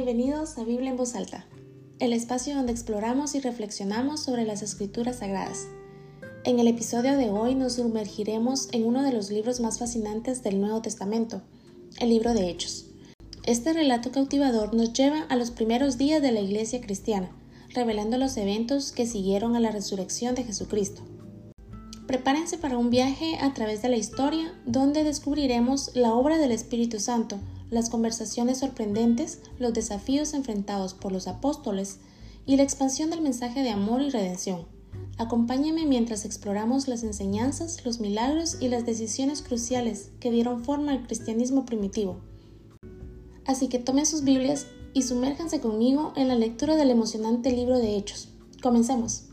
Bienvenidos a Biblia en voz alta, el espacio donde exploramos y reflexionamos sobre las escrituras sagradas. En el episodio de hoy nos sumergiremos en uno de los libros más fascinantes del Nuevo Testamento, el libro de Hechos. Este relato cautivador nos lleva a los primeros días de la iglesia cristiana, revelando los eventos que siguieron a la resurrección de Jesucristo. Prepárense para un viaje a través de la historia donde descubriremos la obra del Espíritu Santo, las conversaciones sorprendentes, los desafíos enfrentados por los apóstoles y la expansión del mensaje de amor y redención. Acompáñenme mientras exploramos las enseñanzas, los milagros y las decisiones cruciales que dieron forma al cristianismo primitivo. Así que tomen sus Biblias y sumérjanse conmigo en la lectura del emocionante libro de Hechos. Comencemos.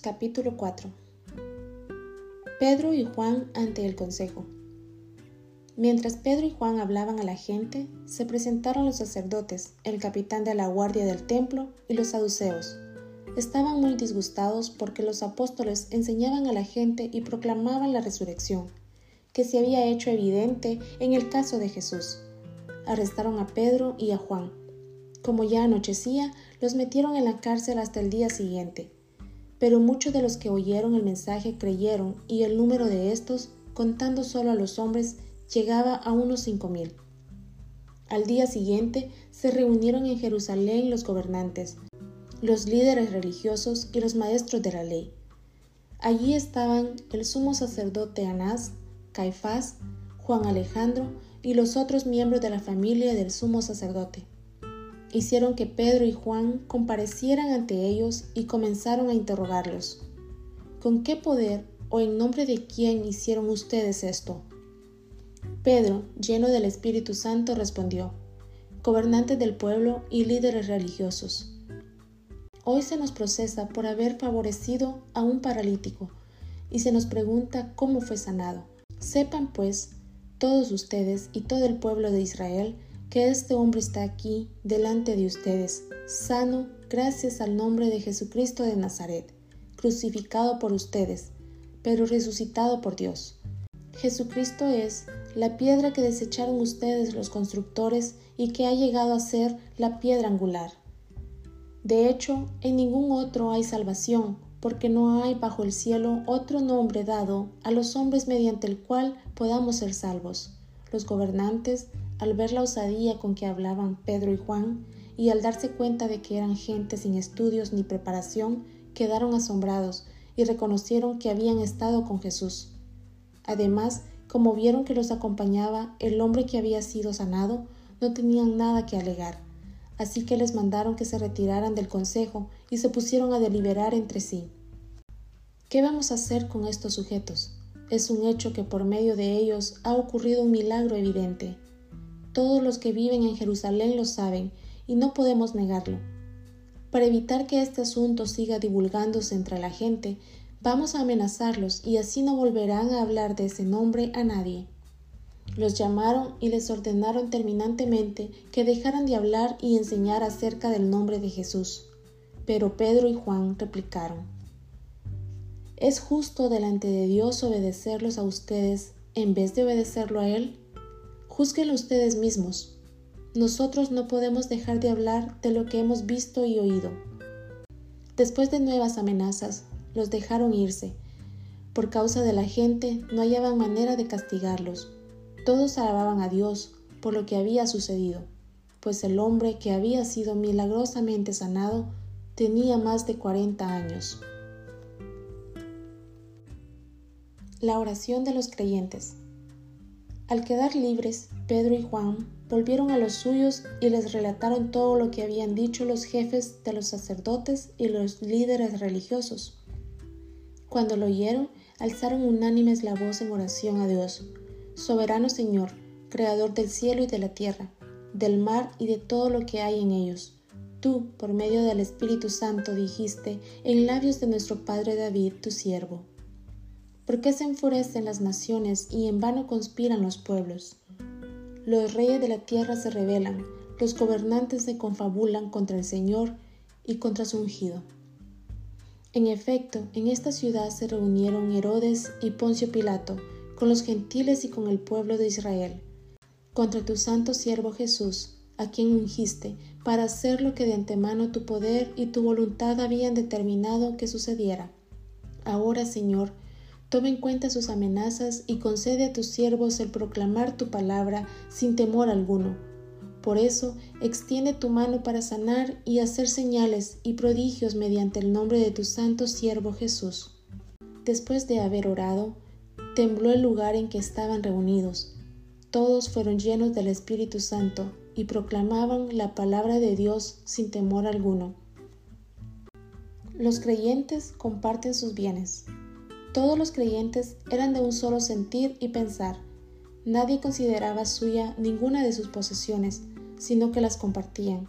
Capítulo 4 Pedro y Juan ante el consejo Mientras Pedro y Juan hablaban a la gente, se presentaron los sacerdotes, el capitán de la guardia del templo y los saduceos. Estaban muy disgustados porque los apóstoles enseñaban a la gente y proclamaban la resurrección, que se había hecho evidente en el caso de Jesús. Arrestaron a Pedro y a Juan. Como ya anochecía, los metieron en la cárcel hasta el día siguiente pero muchos de los que oyeron el mensaje creyeron y el número de estos, contando solo a los hombres, llegaba a unos cinco mil. Al día siguiente se reunieron en Jerusalén los gobernantes, los líderes religiosos y los maestros de la ley. Allí estaban el sumo sacerdote Anás, Caifás, Juan Alejandro y los otros miembros de la familia del sumo sacerdote hicieron que Pedro y Juan comparecieran ante ellos y comenzaron a interrogarlos. ¿Con qué poder o en nombre de quién hicieron ustedes esto? Pedro, lleno del Espíritu Santo, respondió, gobernantes del pueblo y líderes religiosos. Hoy se nos procesa por haber favorecido a un paralítico y se nos pregunta cómo fue sanado. Sepan pues, todos ustedes y todo el pueblo de Israel, que este hombre está aquí delante de ustedes, sano gracias al nombre de Jesucristo de Nazaret, crucificado por ustedes, pero resucitado por Dios. Jesucristo es la piedra que desecharon ustedes los constructores y que ha llegado a ser la piedra angular. De hecho, en ningún otro hay salvación, porque no hay bajo el cielo otro nombre dado a los hombres mediante el cual podamos ser salvos. Los gobernantes al ver la osadía con que hablaban Pedro y Juan, y al darse cuenta de que eran gente sin estudios ni preparación, quedaron asombrados y reconocieron que habían estado con Jesús. Además, como vieron que los acompañaba el hombre que había sido sanado, no tenían nada que alegar. Así que les mandaron que se retiraran del consejo y se pusieron a deliberar entre sí. ¿Qué vamos a hacer con estos sujetos? Es un hecho que por medio de ellos ha ocurrido un milagro evidente. Todos los que viven en Jerusalén lo saben y no podemos negarlo. Para evitar que este asunto siga divulgándose entre la gente, vamos a amenazarlos y así no volverán a hablar de ese nombre a nadie. Los llamaron y les ordenaron terminantemente que dejaran de hablar y enseñar acerca del nombre de Jesús. Pero Pedro y Juan replicaron, ¿Es justo delante de Dios obedecerlos a ustedes en vez de obedecerlo a Él? Júzguenlo ustedes mismos. Nosotros no podemos dejar de hablar de lo que hemos visto y oído. Después de nuevas amenazas, los dejaron irse. Por causa de la gente, no hallaban manera de castigarlos. Todos alababan a Dios por lo que había sucedido, pues el hombre que había sido milagrosamente sanado tenía más de 40 años. La oración de los creyentes. Al quedar libres, Pedro y Juan volvieron a los suyos y les relataron todo lo que habían dicho los jefes de los sacerdotes y los líderes religiosos. Cuando lo oyeron, alzaron unánimes la voz en oración a Dios. Soberano Señor, Creador del cielo y de la tierra, del mar y de todo lo que hay en ellos. Tú, por medio del Espíritu Santo, dijiste en labios de nuestro Padre David, tu siervo. ¿Por qué se enfurecen las naciones y en vano conspiran los pueblos? Los reyes de la tierra se rebelan, los gobernantes se confabulan contra el Señor y contra su ungido. En efecto, en esta ciudad se reunieron Herodes y Poncio Pilato, con los gentiles y con el pueblo de Israel, contra tu santo siervo Jesús, a quien ungiste, para hacer lo que de antemano tu poder y tu voluntad habían determinado que sucediera. Ahora, Señor, toma en cuenta sus amenazas y concede a tus siervos el proclamar tu palabra sin temor alguno por eso, extiende tu mano para sanar y hacer señales y prodigios mediante el nombre de tu santo siervo Jesús. Después de haber orado, tembló el lugar en que estaban reunidos. Todos fueron llenos del Espíritu Santo y proclamaban la palabra de Dios sin temor alguno. Los creyentes comparten sus bienes. Todos los creyentes eran de un solo sentir y pensar. Nadie consideraba suya ninguna de sus posesiones, sino que las compartían.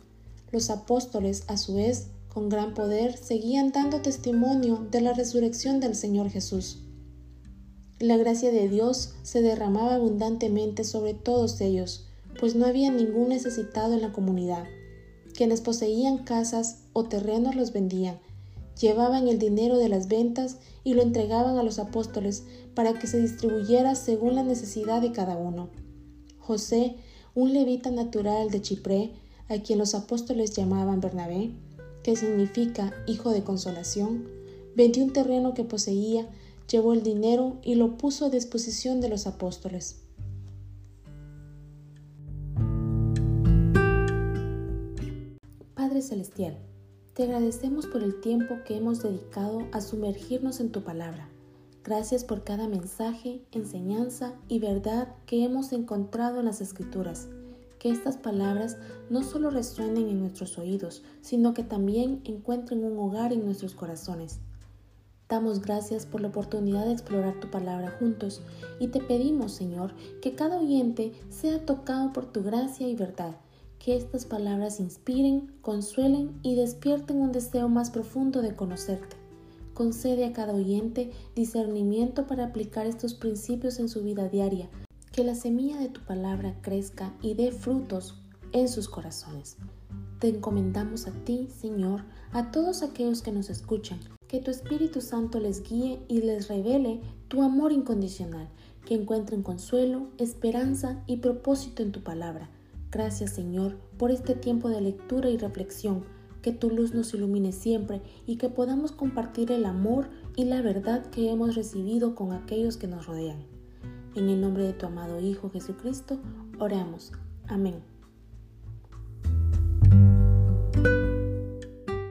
Los apóstoles, a su vez, con gran poder, seguían dando testimonio de la resurrección del Señor Jesús. La gracia de Dios se derramaba abundantemente sobre todos ellos, pues no había ningún necesitado en la comunidad. Quienes poseían casas o terrenos los vendían, llevaban el dinero de las ventas y lo entregaban a los apóstoles para que se distribuyera según la necesidad de cada uno. José un levita natural de Chipre, a quien los apóstoles llamaban Bernabé, que significa hijo de consolación, vendió un terreno que poseía, llevó el dinero y lo puso a disposición de los apóstoles. Padre Celestial, te agradecemos por el tiempo que hemos dedicado a sumergirnos en tu palabra Gracias por cada mensaje, enseñanza y verdad que hemos encontrado en las Escrituras. Que estas palabras no solo resuenen en nuestros oídos, sino que también encuentren un hogar en nuestros corazones. Damos gracias por la oportunidad de explorar tu palabra juntos y te pedimos, Señor, que cada oyente sea tocado por tu gracia y verdad, que estas palabras inspiren, consuelen y despierten un deseo más profundo de conocerte. Concede a cada oyente discernimiento para aplicar estos principios en su vida diaria. Que la semilla de tu palabra crezca y dé frutos en sus corazones. Te encomendamos a ti, Señor, a todos aquellos que nos escuchan. Que tu Espíritu Santo les guíe y les revele tu amor incondicional. Que encuentren consuelo, esperanza y propósito en tu palabra. Gracias, Señor, por este tiempo de lectura y reflexión que tu luz nos ilumine siempre y que podamos compartir el amor y la verdad que hemos recibido con aquellos que nos rodean. En el nombre de tu amado Hijo Jesucristo, oramos. Amén.